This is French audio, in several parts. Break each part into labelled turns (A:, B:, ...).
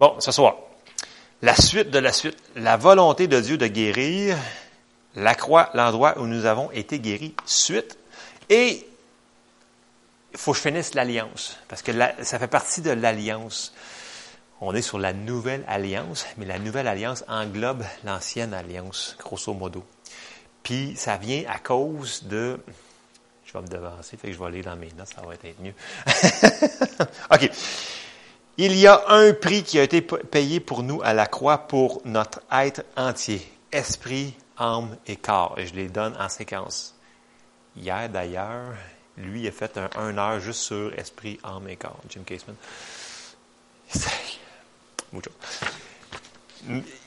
A: Bon, ce soir, la suite de la suite, la volonté de Dieu de guérir, la croix, l'endroit où nous avons été guéris, suite, et il faut que je finisse l'alliance, parce que ça fait partie de l'alliance. On est sur la nouvelle alliance, mais la nouvelle alliance englobe l'ancienne alliance, grosso modo. Puis ça vient à cause de... Je vais me devancer, fait que je vais aller dans mes notes, ça va être mieux. OK. Il y a un prix qui a été payé pour nous à la croix pour notre être entier, esprit, âme et corps. Et je les donne en séquence. Hier, d'ailleurs, lui a fait un 1 heure juste sur esprit, âme et corps, Jim Caseman.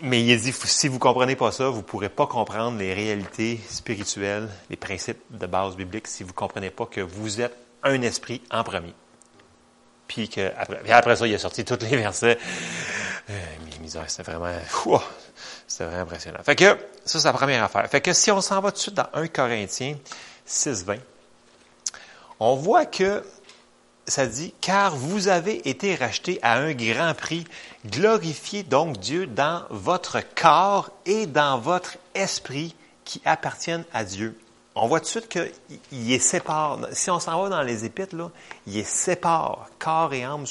A: Mais il dit, si vous ne comprenez pas ça, vous ne pourrez pas comprendre les réalités spirituelles, les principes de base biblique, si vous ne comprenez pas que vous êtes un esprit en premier. Puis, que, après, après ça, il a sorti tous les versets. Euh, c'était vraiment, c'était vraiment impressionnant. Fait que, ça, c'est la première affaire. Fait que si on s'en va tout de suite dans 1 Corinthiens 6, 20, on voit que ça dit, car vous avez été rachetés à un grand prix, glorifiez donc Dieu dans votre corps et dans votre esprit qui appartiennent à Dieu. On voit tout de suite qu'il est sépare. Si on s'en va dans les épîtres, là, il est sépare corps et âme,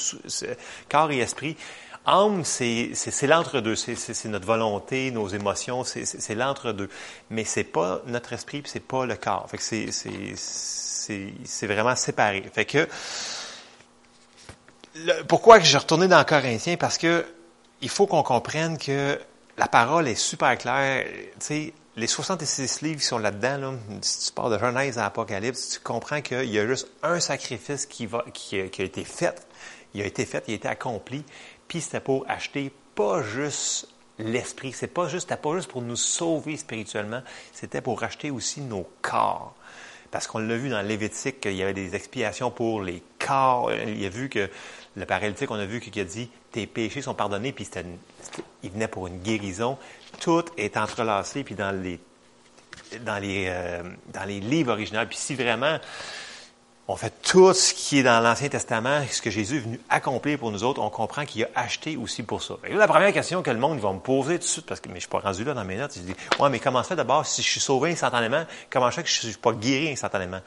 A: corps et esprit. Âme, c'est l'entre-deux. C'est notre volonté, nos émotions, c'est l'entre-deux. Mais c'est pas notre esprit, puis c'est pas le corps. Fait que c'est vraiment séparé. Fait que, pourquoi que j'ai retourné dans Corinthiens? Parce que il faut qu'on comprenne que la parole est super claire. Tu sais, les 66 livres qui sont là-dedans, là, si tu pars de Genèse à Apocalypse, tu comprends qu'il y a juste un sacrifice qui, va, qui, a, été fait. Il a été fait, il a été accompli. Puis c'était pour acheter pas juste l'esprit, c'est pas juste, c'était pas juste pour nous sauver spirituellement, c'était pour acheter aussi nos corps. Parce qu'on l'a vu dans Lévitique qu'il y avait des expiations pour les corps. Il a vu que le paralytique, on a vu qu'il a dit tes péchés sont pardonnés, puis il venait pour une guérison. Tout est entrelacé, puis dans les dans les euh, dans les livres originaux. Puis si vraiment on fait tout ce qui est dans l'Ancien Testament, ce que Jésus est venu accomplir pour nous autres, on comprend qu'il a acheté aussi pour ça. la première question que le monde va me poser tout de suite, parce que mais je suis pas rendu là dans mes notes, je dis Ouais, mais comment ça d'abord, si je suis sauvé instantanément, comment ça que je suis pas guéri instantanément?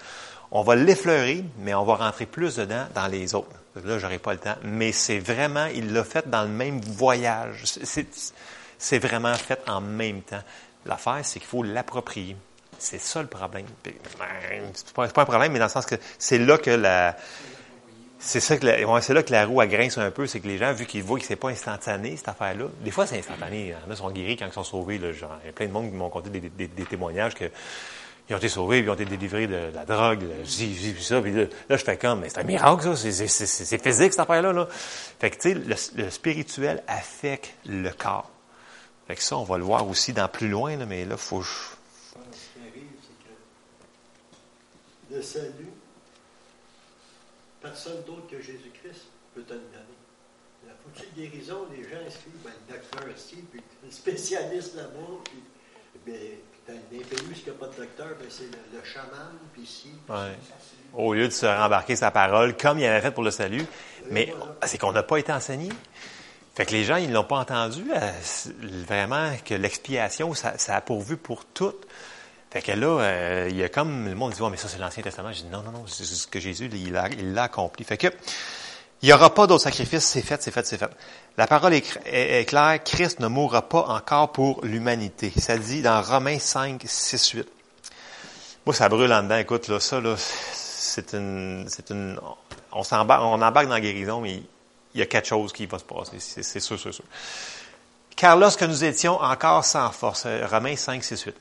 A: On va l'effleurer, mais on va rentrer plus dedans dans les autres. Là, j'aurai pas le temps. Mais c'est vraiment, il l'a fait dans le même voyage. C'est vraiment fait en même temps. L'affaire, c'est qu'il faut l'approprier. C'est ça le problème. Ben, c'est pas, un problème, mais dans le sens que c'est là que la. C'est ça que la, c'est là que la roue a grince un peu, c'est que les gens, vu qu'ils voient que c'est pas instantané, cette affaire-là, des fois c'est instantané. Il y en a sont guéris quand ils sont sauvés. Là, genre, il y a plein de monde qui m'ont conté des, témoignages que ils ont été sauvés, ils ont été délivrés de, la drogue, ça, puis là, je fais comme, mais c'est un miracle, ça, c'est physique, cette affaire-là. Là. Fait que, tu sais, le, spirituel affecte le corps. Fait que ça, on va le voir aussi dans plus loin, là, mais là, faut,
B: le salut, personne d'autre que Jésus-Christ peut te le donner. La foutue guérison, les gens inscrivent ben, le docteur ici, puis le spécialiste là-bas, puis ben, dans les pays où il n'y a pas de docteur, ben, c'est le, chaman, puis ici.
A: Ouais. Au lieu de se rembarquer sa parole, comme il avait fait pour le salut, mais c'est qu'on n'a pas été enseigné. Fait que les gens, ils ne l'ont pas entendu, euh, vraiment, que l'expiation, ça, ça, a pourvu pour tout. Fait que là, euh, il y a comme le monde dit, oh, mais ça c'est l'Ancien Testament. Je dis, non, non, non, c'est ce que Jésus, il l'a il accompli. Fait que, il n'y aura pas d'autre sacrifice, c'est fait, c'est fait, c'est fait. La parole est, claire, Christ ne mourra pas encore pour l'humanité. Ça dit dans Romains 5, 6, 8. Moi, ça brûle en dedans. Écoute, là, ça, là, c'est une, c'est une, on s'embarque, on embarque dans la guérison, mais il y a quelque chose qui va se passer. C'est, sûr, c'est sûr. Car lorsque nous étions encore sans force, Romains 5, 6, 8.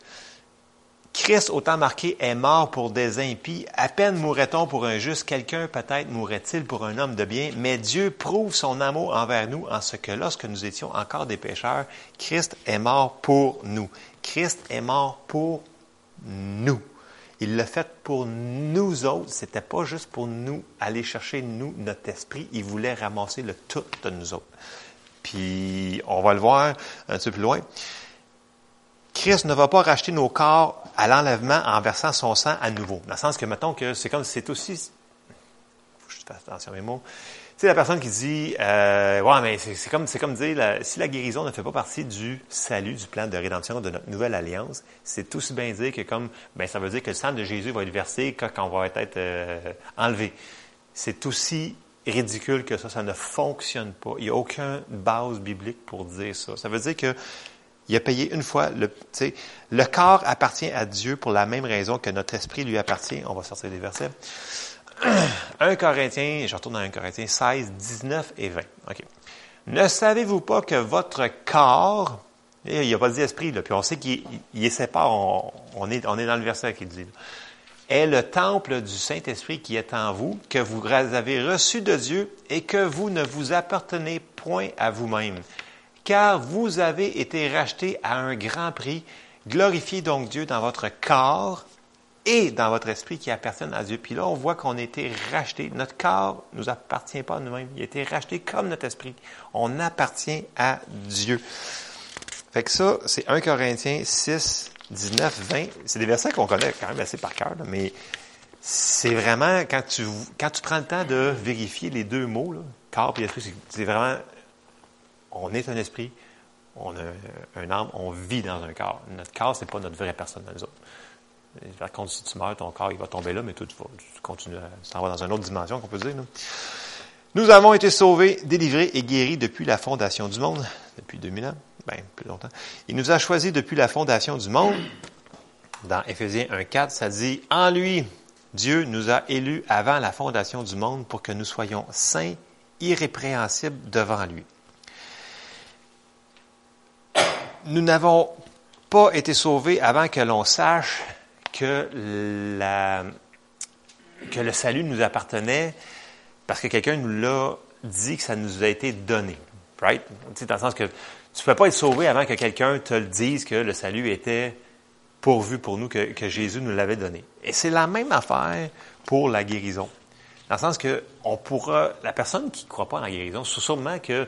A: Christ, autant marqué, est mort pour des impies. À peine mourrait-on pour un juste, quelqu'un peut-être mourrait-il pour un homme de bien, mais Dieu prouve son amour envers nous en ce que lorsque nous étions encore des pécheurs, Christ est mort pour nous. Christ est mort pour nous. Il l'a fait pour nous autres. C'était pas juste pour nous aller chercher nous notre esprit. Il voulait ramasser le tout de nous autres. Puis on va le voir un peu plus loin. Christ ne va pas racheter nos corps à l'enlèvement en versant son sang à nouveau. Dans le sens que, mettons que c'est comme, c'est aussi, fais attention à mes mots. Sais, la personne qui dit, euh, ouais, mais c'est comme, c'est comme dire, si la guérison ne fait pas partie du salut, du plan de rédemption de notre nouvelle alliance, c'est aussi bien dire que comme, ben, ça veut dire que le sang de Jésus va être versé quand on va être euh, enlevé. C'est aussi ridicule que ça, ça ne fonctionne pas. Il n'y a aucune base biblique pour dire ça. Ça veut dire que il a payé une fois. Le, le corps appartient à Dieu pour la même raison que notre esprit lui appartient. On va sortir des versets. 1 Corinthiens, je retourne dans 1 Corinthiens 16, 19 et 20. OK. Ne savez-vous pas que votre corps, il n'y a pas dit esprit, là, puis on sait qu'il est séparé, on, est, dans le verset qui dit, est le temple du Saint-Esprit qui est en vous, que vous avez reçu de Dieu et que vous ne vous appartenez point à vous-même, car vous avez été rachetés à un grand prix. Glorifiez donc Dieu dans votre corps et dans votre esprit qui appartiennent à Dieu. Puis là, on voit qu'on a été racheté. Notre corps ne nous appartient pas à nous-mêmes. Il a été racheté comme notre esprit. On appartient à Dieu. Fait que ça, c'est 1 Corinthiens 6, 19, 20. C'est des versets qu'on connaît quand même assez par cœur, mais c'est vraiment, quand tu, quand tu prends le temps de vérifier les deux mots, là, corps et esprit, c'est vraiment, on est un esprit, on a un âme, on vit dans un corps. Notre corps, c'est pas notre vraie personne, nous autres. Contre, si tu meurs, ton corps, il va tomber là, mais toi, tu, vas, s'en va dans une autre dimension, qu'on peut dire. Nous avons été sauvés, délivrés et guéris depuis la fondation du monde, depuis 2000 ans, ben, plus longtemps. Il nous a choisis depuis la fondation du monde. Dans Éphésiens 1.4, ça dit, En lui, Dieu nous a élus avant la fondation du monde pour que nous soyons saints, irrépréhensibles devant lui. Nous n'avons pas été sauvés avant que l'on sache que, le salut nous appartenait parce que quelqu'un nous l'a dit que ça nous a été donné. Right? Dans le sens que tu ne peux pas être sauvé avant que quelqu'un te le dise que le salut était pourvu pour nous, que Jésus nous l'avait donné. Et c'est la même affaire pour la guérison. Dans le sens que on pourra, la personne qui ne croit pas en la guérison, sûrement que,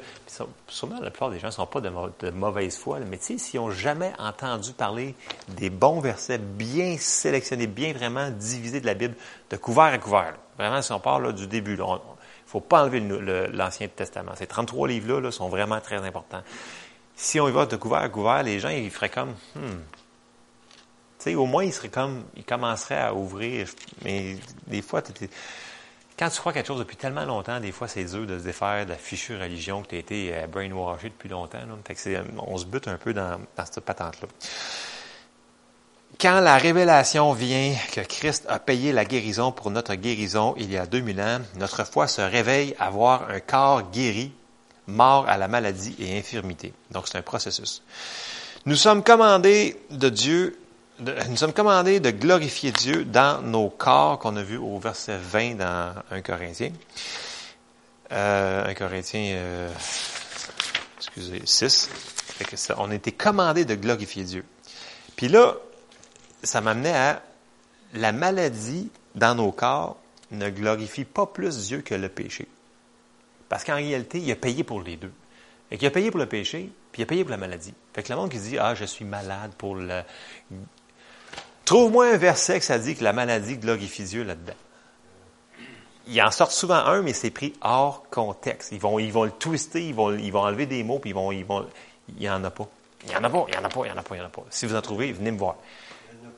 A: sûrement la plupart des gens ne sont pas de, mauvaise foi, mais tu sais, s'ils n'ont jamais entendu parler des bons versets bien sélectionnés, bien vraiment divisés de la Bible, de couvert à couvert, vraiment, si on parle du début, il ne faut pas enlever l'Ancien Testament. Ces 33 livres-là sont vraiment très importants. Si on y va de couvert à couvert, les gens, ils feraient comme, hmm, tu sais, au moins, ils seraient comme, ils commenceraient à ouvrir, mais des fois, tu quand tu crois quelque chose depuis tellement longtemps, des fois, c'est dur de se défaire de la fichue religion que tu as été euh, brainwashé depuis longtemps. Fait que euh, on se bute un peu dans, dans cette patente-là. Quand la révélation vient que Christ a payé la guérison pour notre guérison il y a 2000 ans, notre foi se réveille à voir un corps guéri, mort à la maladie et infirmité. Donc c'est un processus. Nous sommes commandés de Dieu nous sommes commandés de glorifier Dieu dans nos corps qu'on a vu au verset 20 dans 1 Corinthien. Euh, 1 Corinthiens, euh, excusez, 6. on a été commandés de glorifier Dieu. Puis là, ça m'amenait à la maladie dans nos corps ne glorifie pas plus Dieu que le péché. Parce qu'en réalité, il a payé pour les deux. Et qu'il a payé pour le péché, puis il a payé pour la maladie. Fait que le monde qui dit, ah, je suis malade pour le Trouve-moi un verset que ça dit que la maladie glorifie Dieu là-dedans. Ils en sortent souvent un, mais c'est pris hors contexte. Ils vont, ils vont le twister, ils vont, ils vont enlever des mots, puis ils vont, ils vont, il n'y en a pas. Il n'y en a pas, il n'y en a pas, il n'y en a pas, il n'y en a pas. Si vous en trouvez, venez me voir. Il y en a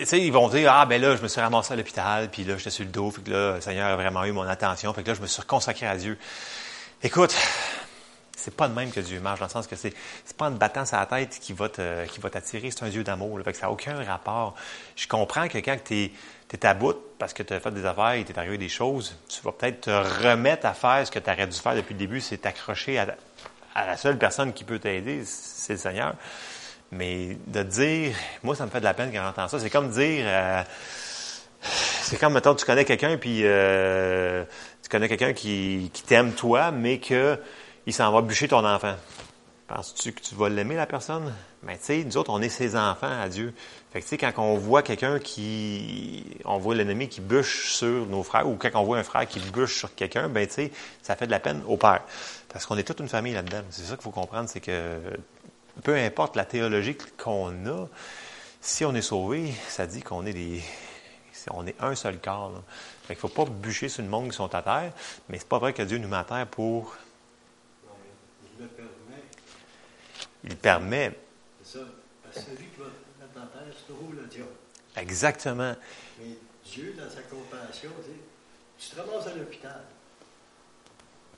A: plein ils vont dire, ah, ben là, je me suis ramassé à l'hôpital, puis là, j'étais sur le dos, puis là, le Seigneur a vraiment eu mon attention, puis là, je me suis consacré à Dieu. Écoute, c'est pas de même que Dieu marche, dans le sens que c'est, c'est pas en te battant sa tête qui va, qui va t'attirer, c'est un Dieu d'amour. Ça n'a aucun rapport. Je comprends que quand tu es, à bout parce que tu as fait des affaires et t'es arrivé des choses, tu vas peut-être te remettre à faire ce que tu aurais dû faire depuis le début, c'est t'accrocher à, la seule personne qui peut t'aider, c'est le Seigneur. Mais de dire, moi, ça me fait de la peine quand j'entends ça. C'est comme dire, euh, c'est comme, mettons, tu connais quelqu'un, puis euh, tu connais quelqu'un qui, qui t'aime toi, mais que il s'en va bûcher ton enfant. Penses-tu que tu vas l'aimer, la personne? Mais ben, tu sais, nous autres, on est ses enfants à Dieu. Fait que tu sais, quand on voit quelqu'un qui, on voit l'ennemi qui bûche sur nos frères, ou quand on voit un frère qui bûche sur quelqu'un, ben tu sais, ça fait de la peine au père. Parce qu'on est toute une famille là-dedans. C'est ça qu'il faut comprendre, c'est que peu importe la théologie qu'on a, si on est sauvé, ça dit qu'on est des, on est un seul corps. Fait qu'il faut pas bûcher sur le monde qui sont à terre, mais c'est pas vrai que Dieu nous met à terre pour.
B: Il le permet.
A: Il permet.
B: C'est ça. Parce que celui qui va mettre en terre, c'est toujours le diable.
A: Exactement.
B: Mais Dieu, dans sa compassion, dit, tu te ramasses à l'hôpital.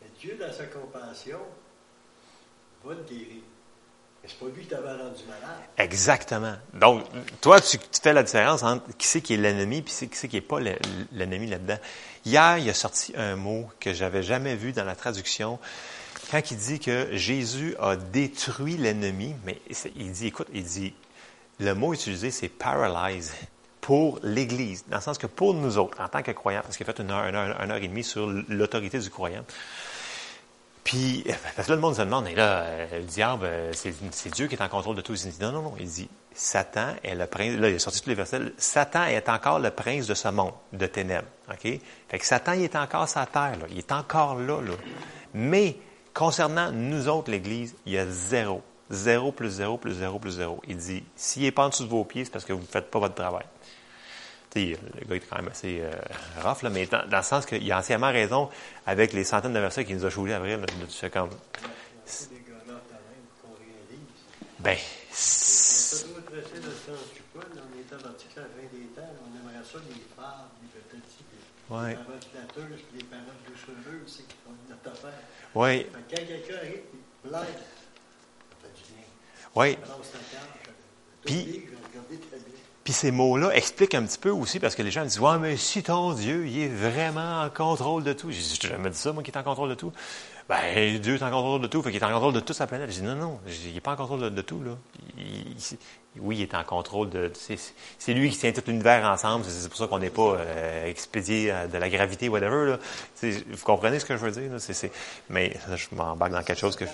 B: Mais Dieu, dans sa compassion, va te guérir. Mais c'est pas lui qui t'avait rendu malade.
A: Exactement. Donc, toi, tu, tu fais la différence entre qui c'est qui est l'ennemi et qui c'est qui n'est pas le- l'ennemi là-dedans. Hier, il a sorti un mot que j'avais jamais vu dans la traduction. Quand il dit que Jésus a détruit l'ennemi, mais il dit, écoute, il dit, le mot utilisé, c'est paralyze pour l'Église, dans le sens que pour nous autres, en tant que croyants, parce qu'il a fait une heure, une heure, une heure et demie sur l'autorité du croyant, puis, parce que là, le monde se demande, mais là, euh, le diable, euh, c'est Dieu qui est en contrôle de tout. Il dit, non, non, non. Il dit, Satan est le prince, là, il a sorti tous les versets, Satan est encore le prince de ce monde, de ténèbres. OK? Fait que Satan, il est encore la terre. Il est encore là, là. Mais, concernant nous autres, l'Église, il y a zéro. Zéro plus zéro plus zéro plus zéro. Il dit, s'il n'est pas en dessous de vos pieds, c'est parce que vous ne faites pas votre travail. Tu sais, le gars est quand même assez euh, rough, là, mais dans, le sens qu'il a entièrement raison avec les centaines de versets qu'il nous a choulés à avril. là, comme, ben, c'est-
B: peut
A: Ouais.
B: paroles flatteuses, puis paroles doucereuses, c'est notre affaire.
A: oui,
B: Fait que quand quelqu'un arrive, il blague, ça fait du bien.
A: oui. Puis-
B: je
A: ces mots-là expliquent un petit peu aussi, parce que les gens disent, ouais, mais si ton Dieu, il est vraiment en contrôle de tout. J'ai dit, je t'ai jamais dit ça, moi, qui est en contrôle de tout. Ben, Dieu est en contrôle de tout, fait qu'il est en contrôle de toute sa planète. J'ai dit, non, non, j'ai il n'est pas en contrôle de, de tout, là. Il- il- oui, il est en contrôle de, c'est, lui qui tient tout l'univers ensemble. C'est, pour ça qu'on n'est pas euh, expédié de la gravité, whatever, là. Vous comprenez ce que je veux dire, là? C'est, mais je m'embarque dans quelque chose que je,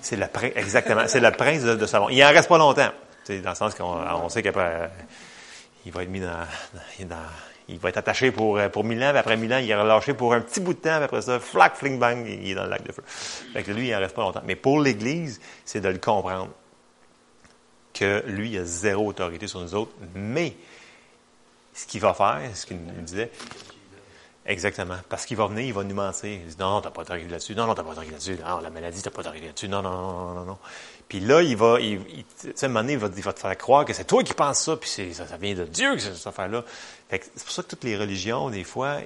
C: C'est le prince de ce monde.
A: exactement. C'est le prince de, de ce monde. Il en reste pas longtemps. Dans le sens qu'on on sait qu'après, euh, il va être mis dans, dans- dans- il va être attaché pour, euh, pour mille ans, puis après mille ans, il est relâché pour un petit bout de temps, puis après ça, flac, fling, bang, il est dans le lac de feu. Fait que lui, il en reste pas longtemps. Mais pour l'Église, c'est de le comprendre. Que lui, il a zéro autorité sur nous autres, mais ce qu'il va faire, ce qu'il nous disait, Exactement. Parce qu'il va venir, il va nous mentir. Il dit, non, non, t'as pas autorité là-dessus. Non, non, t'as pas autorité là-dessus. Non, la maladie, t'as pas autorité là-dessus. Non, non, non, non, non. Puis là, il va, il, tu sais, un moment donné, il va, te faire croire que c'est toi qui penses ça, puis ça, vient de Dieu, que cette affaire-là. Fait c'est pour ça que toutes les religions, des fois,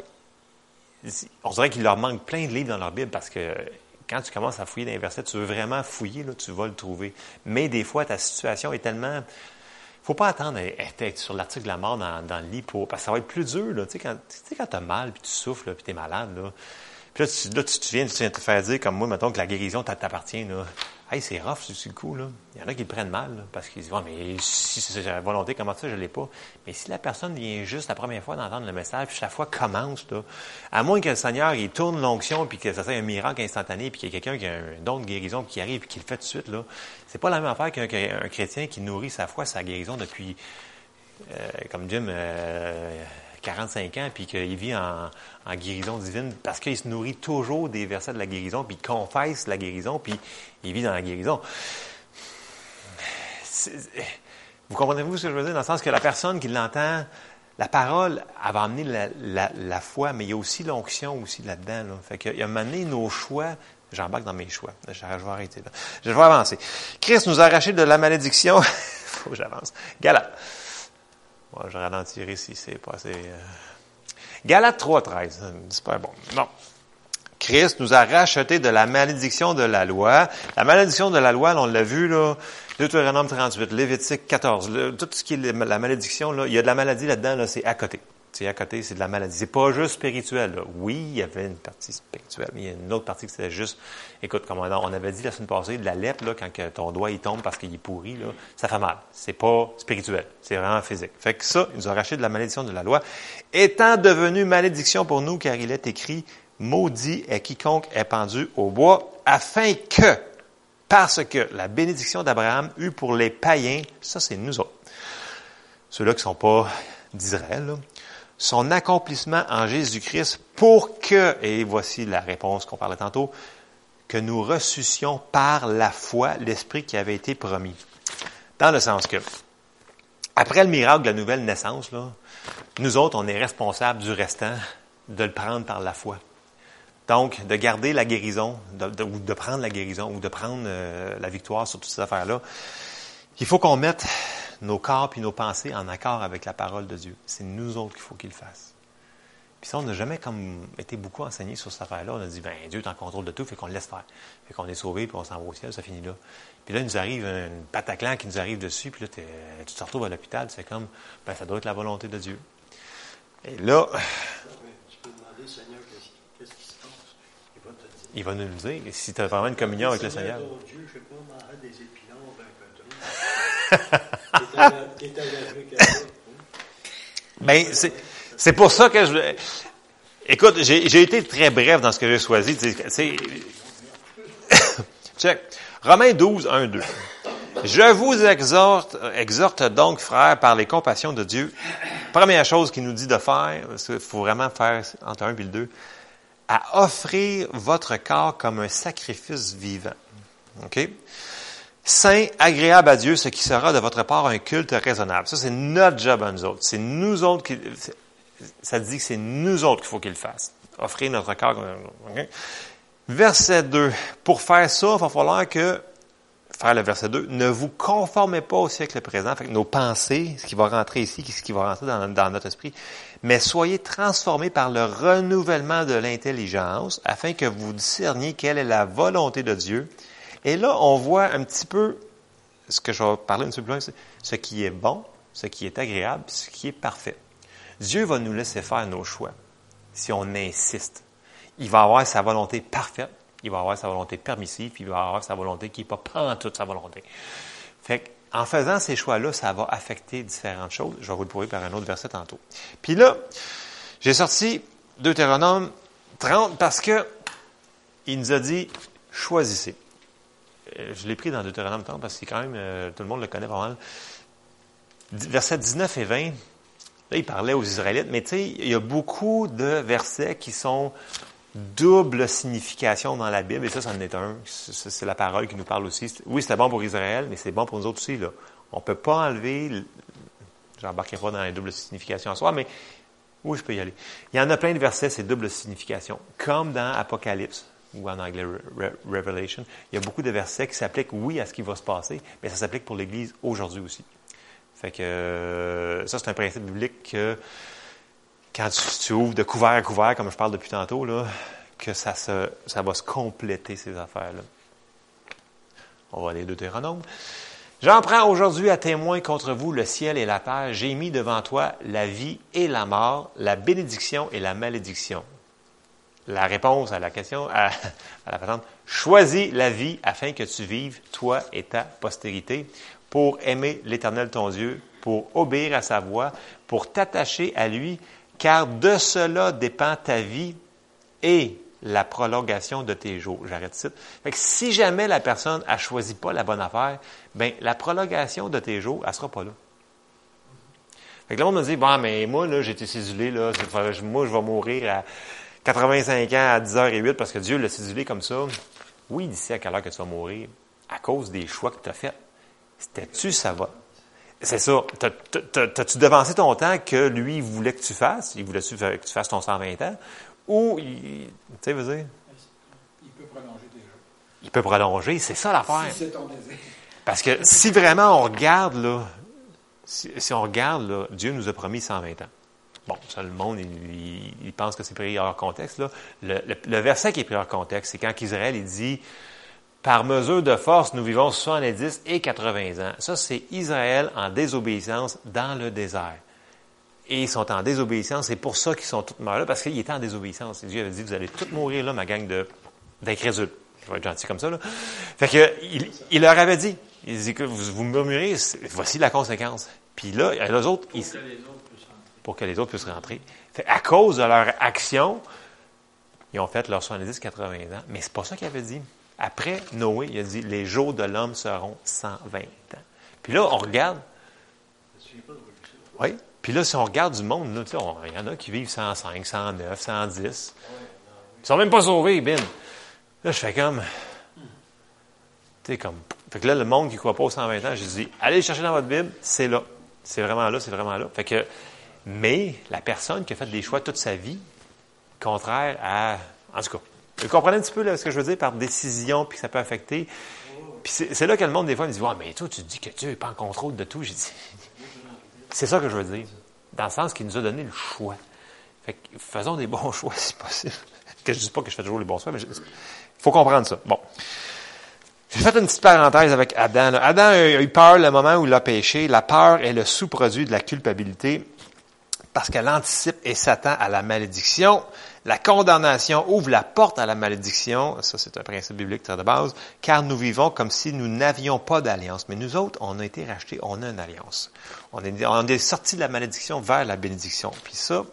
A: on dirait qu'il leur manque plein de livres dans leur Bible parce que quand tu commences à fouiller dans les versets, tu veux vraiment fouiller, là, tu vas le trouver. Mais des fois, ta situation est tellement. faut pas attendre être sur l'article de la mort dans, dans le lit pour. Parce que ça va être plus dur, là. Tu sais, quand tu as mal, puis tu souffles, puis tu es malade, là. Puis là, tu, là, tu te viens, tu viens te faire dire, comme moi, mettons, que la guérison t'a- t'appartient, là. Hey, c'est rough, c'est le coup, là? Il y en a qui le prennent mal, là, parce qu'ils disent, ouais, mais si c'est la volonté, comment ça, je l'ai pas? Mais si la personne vient juste la première fois d'entendre le message, puis chaque fois commence, là, à moins que le Seigneur, il tourne l'onction, puis que ça soit un miracle instantané, puis qu'il y ait quelqu'un qui a un don de guérison, qui arrive, puis qui le fait tout de suite, là. C'est pas la même affaire qu'un qu'un chrétien qui nourrit sa foi, sa guérison depuis, euh, comme Jim, euh, 45 ans, puis qu'il vit en, guérison divine, parce qu'il se nourrit toujours des versets de la guérison, puis confesse la guérison, puis il vit dans la guérison. Vous comprenez-vous ce que je veux dire? Dans le sens que la personne qui l'entend, la parole, elle va amener la, foi, mais il y a aussi l'onction aussi là-dedans. Là. Fait qu'il a donné, nos choix, j'embarque dans mes choix. Je, vais arrêter là. Je vais avancer. Christ nous a arraché de la malédiction. faut que j'avance. Galate. Bon, je ralentirai si c'est pas assez. Euh... Galate 3, 13. Super bon. Non. Christ nous a racheté de la malédiction de la loi. La malédiction de la loi, là, on l'a vu, là, Deutéronome 38, Lévitique 14, là, tout ce qui est la malédiction, là, il y a de la maladie là-dedans, là, c'est à côté. C'est à côté, c'est de la maladie. C'est pas juste spirituel. Là. Oui, il y avait une partie spirituelle, mais il y a une autre partie qui c'était juste, écoute, comme on avait dit la semaine passée, de la lèpre, là, quand ton doigt il tombe parce qu'il est pourri, là, ça fait mal. C'est pas spirituel, c'est vraiment physique. Fait que ça, il nous a racheté de la malédiction de la loi, étant devenu malédiction pour nous, car il est écrit, maudit est quiconque est pendu au bois, afin que, parce que la bénédiction d'Abraham eut pour les païens, ça c'est nous autres, ceux-là qui sont pas d'Israël, son accomplissement en Jésus-Christ pour que, et voici la réponse qu'on parlait tantôt, que nous ressuscions par la foi l'Esprit qui avait été promis. Dans le sens que, après le miracle de la nouvelle naissance, là, nous autres, on est responsables du restant de le prendre par la foi. Donc, de garder la guérison, ou de prendre la guérison, ou de prendre euh, la victoire sur toutes ces affaires-là, il faut qu'on mette nos corps et nos pensées en accord avec la parole de Dieu. C'est nous autres qu'il faut qu'il le fasse. Puis ça, on n'a jamais comme été beaucoup enseigné sur cette affaire-là. On a dit, ben Dieu est en contrôle de tout, fait qu'on le laisse faire. Fait qu'on est sauvé, puis on s'en va au ciel, ça finit là. Puis là, il nous arrive une pataclan qui nous arrive dessus, puis là, tu te retrouves à l'hôpital, c'est comme, ben ça doit être la volonté de Dieu. Et là...
B: Tu peux demander, Seigneur, qu'est-ce qui se passe? Il va te dire.
A: Il va nous le dire. Si tu as vraiment une communion avec le Seigneur.
B: Dieu, je sais pas, des épinards d'un peu trop. T'es allergique à ça. hein?
A: Ben, c'est, pour ça que je... Écoute, j'ai, été très bref dans ce que j'ai choisi. Check. Romains 12, 1, 2. Je vous exhorte, exhorte donc, frères, par les compassions de Dieu. Première chose qu'il nous dit de faire, parce qu'il faut vraiment faire entre un et le 2, à offrir votre corps comme un sacrifice vivant. OK? Saint, agréable à Dieu, ce qui sera de votre part un culte raisonnable. Ça, c'est notre job à nous autres. C'est nous autres qui, ça dit que c'est nous autres qu'il faut qu'il fasse. Offrir notre corps. OK? Verset 2. Pour faire ça, il va falloir que, faire le verset 2, ne vous conformez pas au siècle présent. Fait que nos pensées, ce qui va rentrer ici, ce qui va rentrer dans, dans notre esprit, mais soyez transformés par le renouvellement de l'intelligence afin que vous discerniez quelle est la volonté de Dieu. Et là, on voit un petit peu ce que je vais parler un petit peu plus loin, ce qui est bon, ce qui est agréable, ce qui est parfait. Dieu va nous laisser faire nos choix si on insiste. Il va avoir sa volonté parfaite, il va avoir sa volonté permissive, puis il va avoir sa volonté qui n'est pas en toute sa volonté. Fait en faisant ces choix-là, ça va affecter différentes choses. Je vais vous le prouver par un autre verset tantôt. Puis là, j'ai sorti Deutéronome 30 parce que il nous a dit choisissez. Euh, Je l'ai pris dans Deutéronome 30 parce que quand même, euh, tout le monde le connaît pas mal. Versets 19 et 20, là, il parlait aux Israélites, mais tu sais, il y a beaucoup de versets qui sont double signification dans la Bible, et ça, ça en est un. C'est la parole qui nous parle aussi. Oui, c'était bon pour Israël, mais c'est bon pour nous autres aussi. Là. On ne peut pas enlever, j'embarquerai pas dans les doubles significations en soi, mais oui, je peux y aller. Il y en a plein de versets, c'est double signification, comme dans Apocalypse, ou en anglais Re- Re- Revelation. Il y a beaucoup de versets qui s'appliquent, oui, à ce qui va se passer, mais ça s'applique pour l'Église aujourd'hui aussi. Fait que euh, ça, c'est un principe biblique que quand tu, tu ouvres de couvert à couvert, comme je parle depuis tantôt, là, que ça, se, ça va se compléter, ces affaires-là. On va aller Deutéronome. J'en prends aujourd'hui à témoin contre vous le ciel et la terre. J'ai mis devant toi la vie et la mort, la bénédiction et la malédiction. La réponse à la question, à, la patente, choisis la vie afin que tu vives, toi et ta postérité, pour aimer l'Éternel ton Dieu, pour obéir à sa voix, pour t'attacher à lui, car de cela dépend ta vie et la prolongation de tes jours. J'arrête ici. Fait que si jamais la personne a choisi pas la bonne affaire, ben la prolongation de tes jours, elle sera pas là. Fait que le monde me dit, bon, mais moi, là, j'ai été cédulé, là, moi, je vais mourir à 85 ans à 10h08 parce que Dieu l'a cédulé comme ça. Oui, d'ici à quelle heure que tu vas mourir? À cause des choix que tu as faits. C'était-tu ça va? C'est ça. T'as- t'as- T'as-tu devancé ton temps que lui voulait que tu fasses? Il voulait que tu fasses ton 120 ans? Ou, il- tu sais, veux dire,
C: Il peut prolonger tes jours.
A: il peut prolonger. C'est ça l'affaire.
C: Si c'est ton désir.
A: Parce que si vraiment on regarde, là, si, si on regarde, là, Dieu nous a promis 120 ans. Bon, ça, le monde, il, il- pense que c'est pris hors contexte. Le, verset qui est pris hors contexte, c'est quand Israël il dit Par mesure de force, nous vivons 70 et 80 ans. Ça, c'est Israël en désobéissance dans le désert. Et ils sont en désobéissance. C'est pour ça qu'ils sont tous morts là, parce qu'ils étaient en désobéissance. Dieu avait dit Vous allez tous mourir là, ma gang d'incrédules. Je vais être gentil comme ça. Fait que, il, leur avait dit Il dit que vous, murmurez, voici la conséquence. Puis là, les autres, ils, pour que les autres puissent rentrer. Fait, à cause de leur action, ils ont fait leurs 70-80 ans. Mais c'est pas ça qu'il avait dit. Après Noé, il a dit les jours de l'homme seront 120 ans. Puis là, on regarde.
B: Je.
A: Oui. Puis là, si on regarde du monde, là, il y en a qui vivent 105, 109, 110. Ils sont même pas sauvés, bim. Là, je fais comme. Tu sais, comme. Fait que là, le monde qui ne croit pas aux 120 ans, j'ai dit, allez chercher dans votre Bible, c'est là. C'est vraiment là, c'est vraiment là. Fait que Mais la personne qui a fait des choix toute sa vie, contraire à... En tout cas, vous comprenez un petit peu ce que je veux dire par décision, puis ça peut affecter. Puis c'est là que le monde, des fois, me dit Ouais, mais toi, tu dis que Dieu n'est pas en contrôle de tout. J'ai dit C'est ça que je veux dire. Dans le sens qu'il nous a donné le choix. Fait que faisons des bons choix si possible. que je ne dis pas que je fais toujours les bons choix, mais il faut comprendre ça. Bon. J'ai fait une petite parenthèse avec Adam. Adam a eu peur le moment où il a péché. La peur est le sous-produit de la culpabilité parce qu'elle anticipe et s'attend à la malédiction. La condamnation ouvre la porte à la malédiction. Ça, c'est un principe biblique très de base. Car nous vivons comme si nous n'avions pas d'alliance. Mais nous autres, on a été rachetés, on a une alliance. On est, on sorti de la malédiction vers la bénédiction. Puis ça,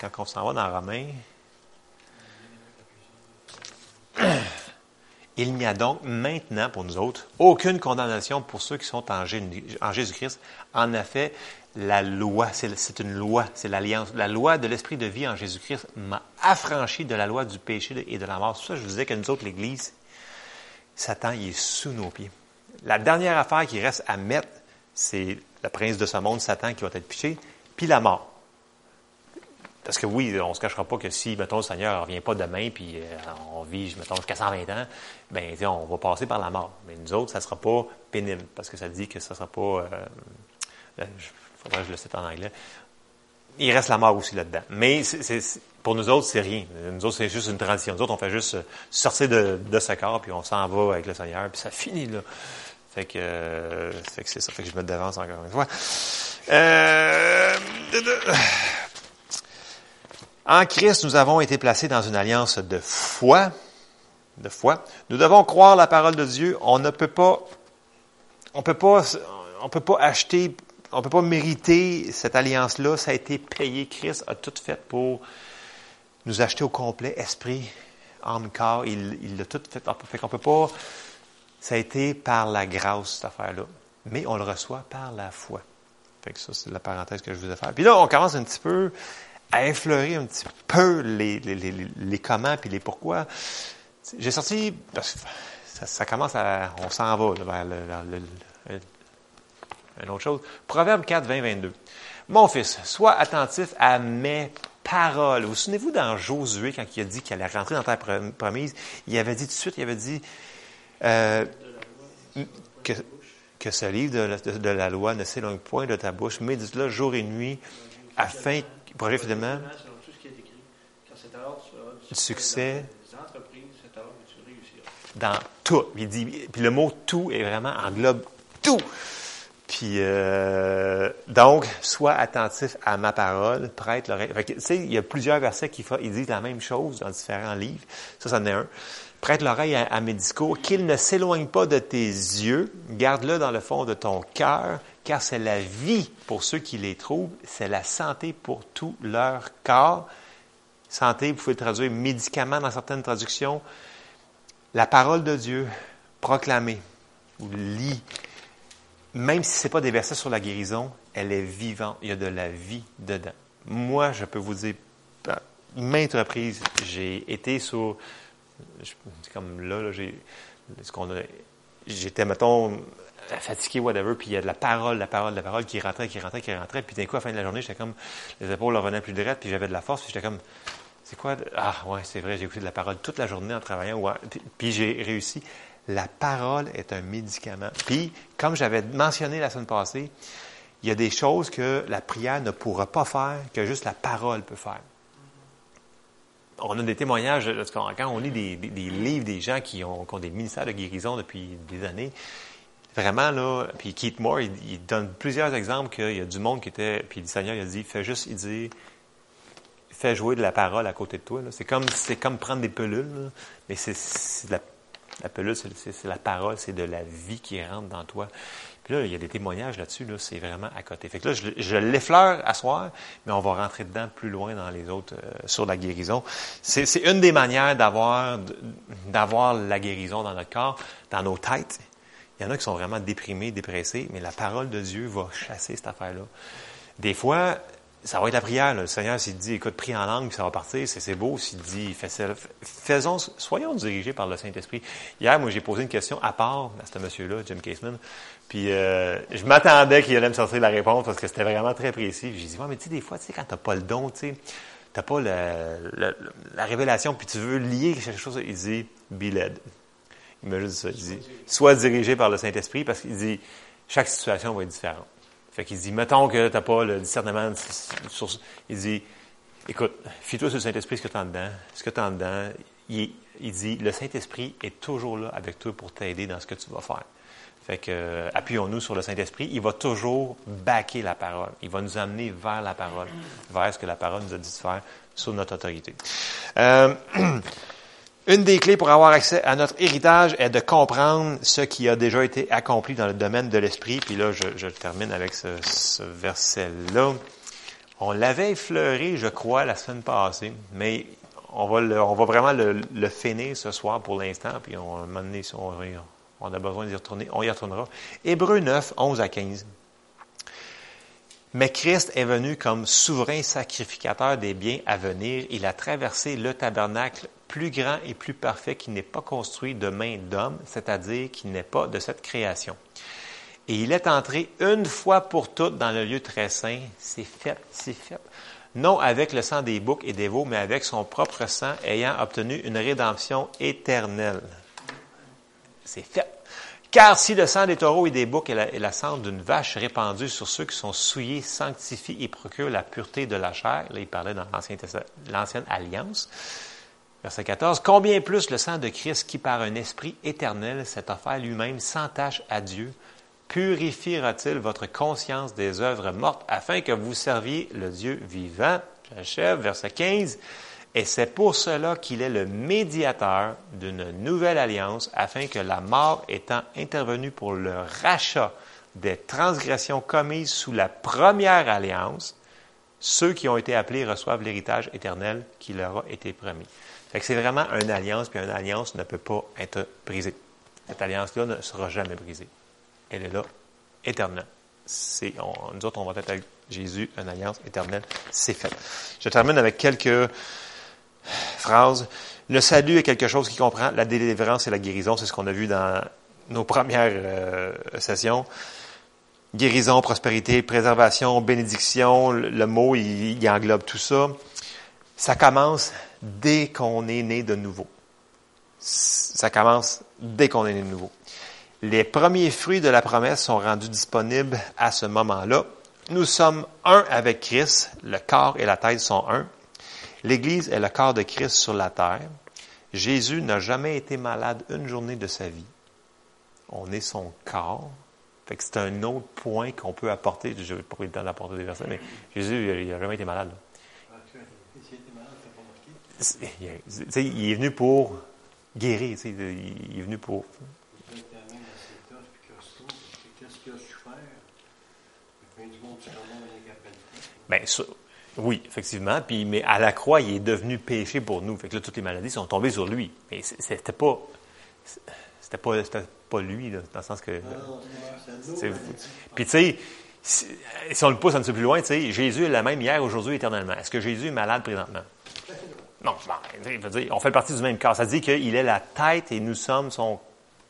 A: quand on s'en va dans Romain, il n'y a donc maintenant pour nous autres aucune condamnation pour ceux qui sont en, Jésus-Christ. En effet, la loi, c'est une loi, c'est l'alliance. La loi de l'esprit de vie en Jésus-Christ m'a affranchi de la loi du péché et de la mort. C'est ça, je vous disais que nous autres, l'Église, Satan, il est sous nos pieds. La dernière affaire qui reste à mettre, c'est le prince de ce monde, Satan, qui va être piché, puis la mort. Parce que oui, on ne se cachera pas que si, mettons, le Seigneur ne revient pas demain, puis euh, on vit, mettons, jusqu'à 120 ans, ben, on va passer par la mort. Mais nous autres, ça ne sera pas pénible, parce que ça dit que ça ne sera pas... Euh, euh faudrait que je le cite en anglais. Il reste la mort aussi là-dedans. Mais pour nous autres, c'est rien. Nous autres, c'est juste une transition. Nous autres, on fait juste euh, sortir de, de ce corps, puis on s'en va avec le Seigneur, puis ça finit là. Fait que, c'est ça. Fait que je me devance encore une fois. Euh, en Christ, nous avons été placés dans une alliance de foi. De foi. Nous devons croire la parole de Dieu. On ne peut pas, on peut pas, on peut pas acheter, on peut pas mériter cette alliance-là. Ça a été payé. Christ a tout fait pour nous acheter au complet, esprit, âme, corps. Il, l'a tout fait. Fait qu'on peut pas, ça a été par la grâce, cette affaire-là. Mais on le reçoit par la foi. Fait que ça, c'est la parenthèse que je voulais faire. Puis là, on commence un petit peu à effleurer un petit peu les, les, les, les comment puis les pourquoi. J'ai sorti, ça, commence à, on s'en va vers, le, une autre chose. Proverbe 4, 20, 22. Mon fils, sois attentif à mes paroles. Vous, vous souvenez-vous dans Josué, quand il a dit qu'il allait rentrer dans ta promise, il avait dit tout de suite, il avait dit euh, que, que ce livre de, de, de la loi ne s'éloigne point de ta bouche, mais dis-le jour et nuit, afin projet finalement du succès dans tout. Il dit, puis le mot tout est vraiment englobe tout. Puis euh, donc, sois attentif à ma parole, prête l'oreille. Tu sais, il y a plusieurs versets qui disent la même chose dans différents livres. Ça, c'en est un. Prête l'oreille à, à, mes discours, qu'il ne s'éloigne pas de tes yeux, garde-le dans le fond de ton cœur, car c'est la vie pour ceux qui les trouvent, c'est la santé pour tout leur corps. Santé, vous pouvez traduire médicament dans certaines traductions. La parole de Dieu proclamée ou lit, même si ce n'est pas des versets sur la guérison, elle est vivante. Il y a de la vie dedans. Moi, je peux vous dire, maintes reprises, j'ai été sur, comme là, j'ai, ce j'étais, mettons, fatigué, whatever, puis il y a de la parole, la parole, la parole qui rentrait, qui rentrait, qui rentrait, puis d'un coup, à la fin de la journée, j'étais comme, les épaules revenaient plus droites, puis j'avais de la force, puis j'étais comme, c'est quoi? Ah, ouais, c'est vrai, j'ai écouté de la parole toute la journée en travaillant, puis, j'ai réussi. La parole est un médicament. Puis, comme j'avais mentionné la semaine passée, il y a des choses que la prière ne pourra pas faire, que juste la parole peut faire. On a des témoignages, quand on lit des, livres des gens qui ont, des ministères de guérison depuis des années, Vraiment, là, puis Keith Moore, il, donne plusieurs exemples qu'il y a du monde qui était, puis le Seigneur, il a dit, fais juste, il dit, fais jouer de la parole à côté de toi. C'est comme, prendre des pelules, mais c'est, la, la pelule, c'est, la parole, c'est de la vie qui rentre dans toi. Puis là, il y a des témoignages là-dessus, là, c'est vraiment à côté. Fait que là, je, l'effleure à soir, mais on va rentrer dedans plus loin dans les autres, euh, sur la guérison. C'est, une des manières d'avoir, d'avoir la guérison dans notre corps, dans nos têtes. Il y en a qui sont vraiment déprimés, dépressés, mais la parole de Dieu va chasser cette affaire-là. Des fois, ça va être la prière. Le Seigneur, s'il dit, écoute, prie en langue, puis ça va partir, c'est, beau. S'il dit, faisons, soyons dirigés par le Saint-Esprit. Hier, moi, j'ai posé une question à part à ce monsieur-là, Jim Caseman. Puis euh, je m'attendais qu'il allait me sortir la réponse parce que c'était vraiment très précis. J'ai dit, ouais, mais tu sais, des fois, tu sais, quand t'as pas le don, tu sais, t'as pas le, la révélation, puis tu veux lier quelque chose, il dit, be led. Il me dit ça. Il dit, sois dirigé par le Saint-Esprit parce qu'il dit, chaque situation va être différente. Fait qu'il dit, mettons que tu n'as pas le discernement. Sur, il dit, écoute, fie-toi sur le Saint-Esprit, ce que tu as dedans. Ce que tu as dedans, il, il, dit, le Saint-Esprit est toujours là avec toi pour t'aider dans ce que tu vas faire. Fait que, euh, appuyons-nous sur le Saint-Esprit. Il va toujours baquer la parole. Il va nous amener vers la parole, vers ce que la parole nous a dit de faire sur notre autorité. Euh, Une des clés pour avoir accès à notre héritage est de comprendre ce qui a déjà été accompli dans le domaine de l'esprit. Puis là, je, termine avec ce, verset-là. On l'avait effleuré, je crois, la semaine passée, mais on va, on va vraiment le, le finir ce soir pour l'instant, puis on, on, on a besoin d'y retourner, on y retournera. Hébreu 9, 11 à 15. Mais Christ est venu comme souverain sacrificateur des biens à venir. Il a traversé le tabernacle plus grand et plus parfait qui n'est pas construit de main d'homme, c'est-à-dire qui n'est pas de cette création. Et il est entré une fois pour toutes dans le lieu très saint. C'est fait, c'est fait. Non avec le sang des boucs et des veaux, mais avec son propre sang, ayant obtenu une rédemption éternelle. C'est fait. Car si le sang des taureaux et des boucs et la, cendre d'une vache répandue sur ceux qui sont souillés sanctifie et procure la pureté de la chair, là il parlait dans l'ancienne alliance, Verset 14. Combien plus le sang de Christ qui, par un esprit éternel, s'est offert lui-même sans tâche à Dieu, purifiera-t-il votre conscience des œuvres mortes afin que vous serviez le Dieu vivant? J'achève, verset 15. Et c'est pour cela qu'il est le médiateur d'une nouvelle alliance, afin que la mort étant intervenue pour le rachat des transgressions commises sous la première alliance, ceux qui ont été appelés reçoivent l'héritage éternel qui leur a été promis c'est vraiment une alliance, puis une alliance ne peut pas être brisée. Cette alliance-là ne sera jamais brisée. Elle est là éternellement. C'est, nous autres, on va être avec Jésus, une alliance éternelle. C'est fait. Je termine avec quelques phrases. Le salut est quelque chose qui comprend la délivrance et la guérison. C'est ce qu'on a vu dans nos premières euh, sessions. Guérison, prospérité, préservation, bénédiction, le, mot, il englobe tout ça. Ça commence dès qu'on est né de nouveau. Ça commence dès qu'on est né de nouveau. Les premiers fruits de la promesse sont rendus disponibles à ce moment-là. Nous sommes un avec Christ, le corps et la tête sont un. L'Église est le corps de Christ sur la terre. Jésus n'a jamais été malade une journée de sa vie. On est son corps. c'est un autre point qu'on peut apporter. Je n'ai pas eu le temps d'apporter des versets, mais Jésus, n'a jamais été malade il est venu pour guérir, il est venu pour. Ben, oui, effectivement. Puis, mais à la croix, il est devenu péché pour nous. Fait que là, toutes les maladies sont tombées sur lui. Mais c'était pas, c'était pas, pas lui, dans le sens que. Puis, tu sais, si, on le pousse un petit peu plus loin, tu sais, Jésus est le même hier, aujourd'hui, éternellement. Est-ce que Jésus est malade présentement? Non, dire, on fait partie du même corps. Ça dit qu'il est la tête et nous sommes son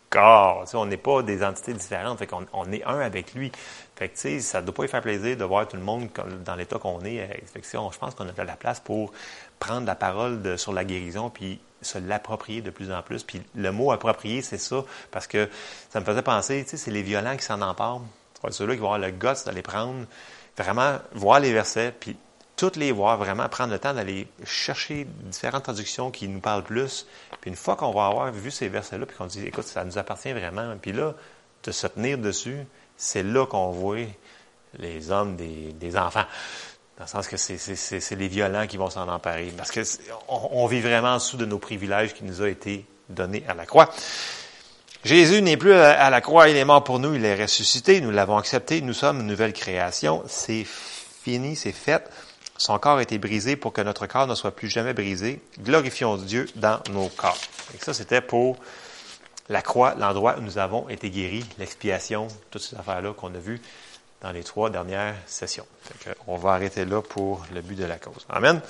A: corps. on n'est pas des entités différentes. Fait qu'on, on est un avec lui. Fait que, ça ne doit pas lui faire plaisir de voir tout le monde dans l'état qu'on est. Fait que, je pense qu'on a de la place pour prendre la parole sur la guérison puis se l'approprier de plus en plus. Puis le mot approprier, c'est ça, parce que ça me faisait penser, tu sais, c'est les violents qui s'en emparent. C'est ceux-là qui vont avoir le gosse d'aller prendre, vraiment voir les versets, puis toutes les voir, vraiment prendre le temps d'aller chercher différentes traductions qui nous parlent plus. Puis une fois qu'on va avoir vu ces versets-là, puis qu'on dit, écoute, ça nous appartient vraiment, puis là, de se tenir dessus, c'est là qu'on voit les hommes des, enfants. Dans le sens que c'est les violents qui vont s'en emparer. Parce que on, vit vraiment en dessous de nos privilèges qui nous ont été donnés à la croix. Jésus n'est plus à la croix, il est mort pour nous, il est ressuscité, nous l'avons accepté, nous sommes une nouvelle création, c'est fini, c'est fait. Son corps a été brisé pour que notre corps ne soit plus jamais brisé. Glorifions Dieu dans nos corps. Et ça, c'était pour la croix, l'endroit où nous avons été guéris, l'expiation, toutes ces affaires-là qu'on a vues dans les trois dernières sessions. on va arrêter là pour le but de la cause. Amen.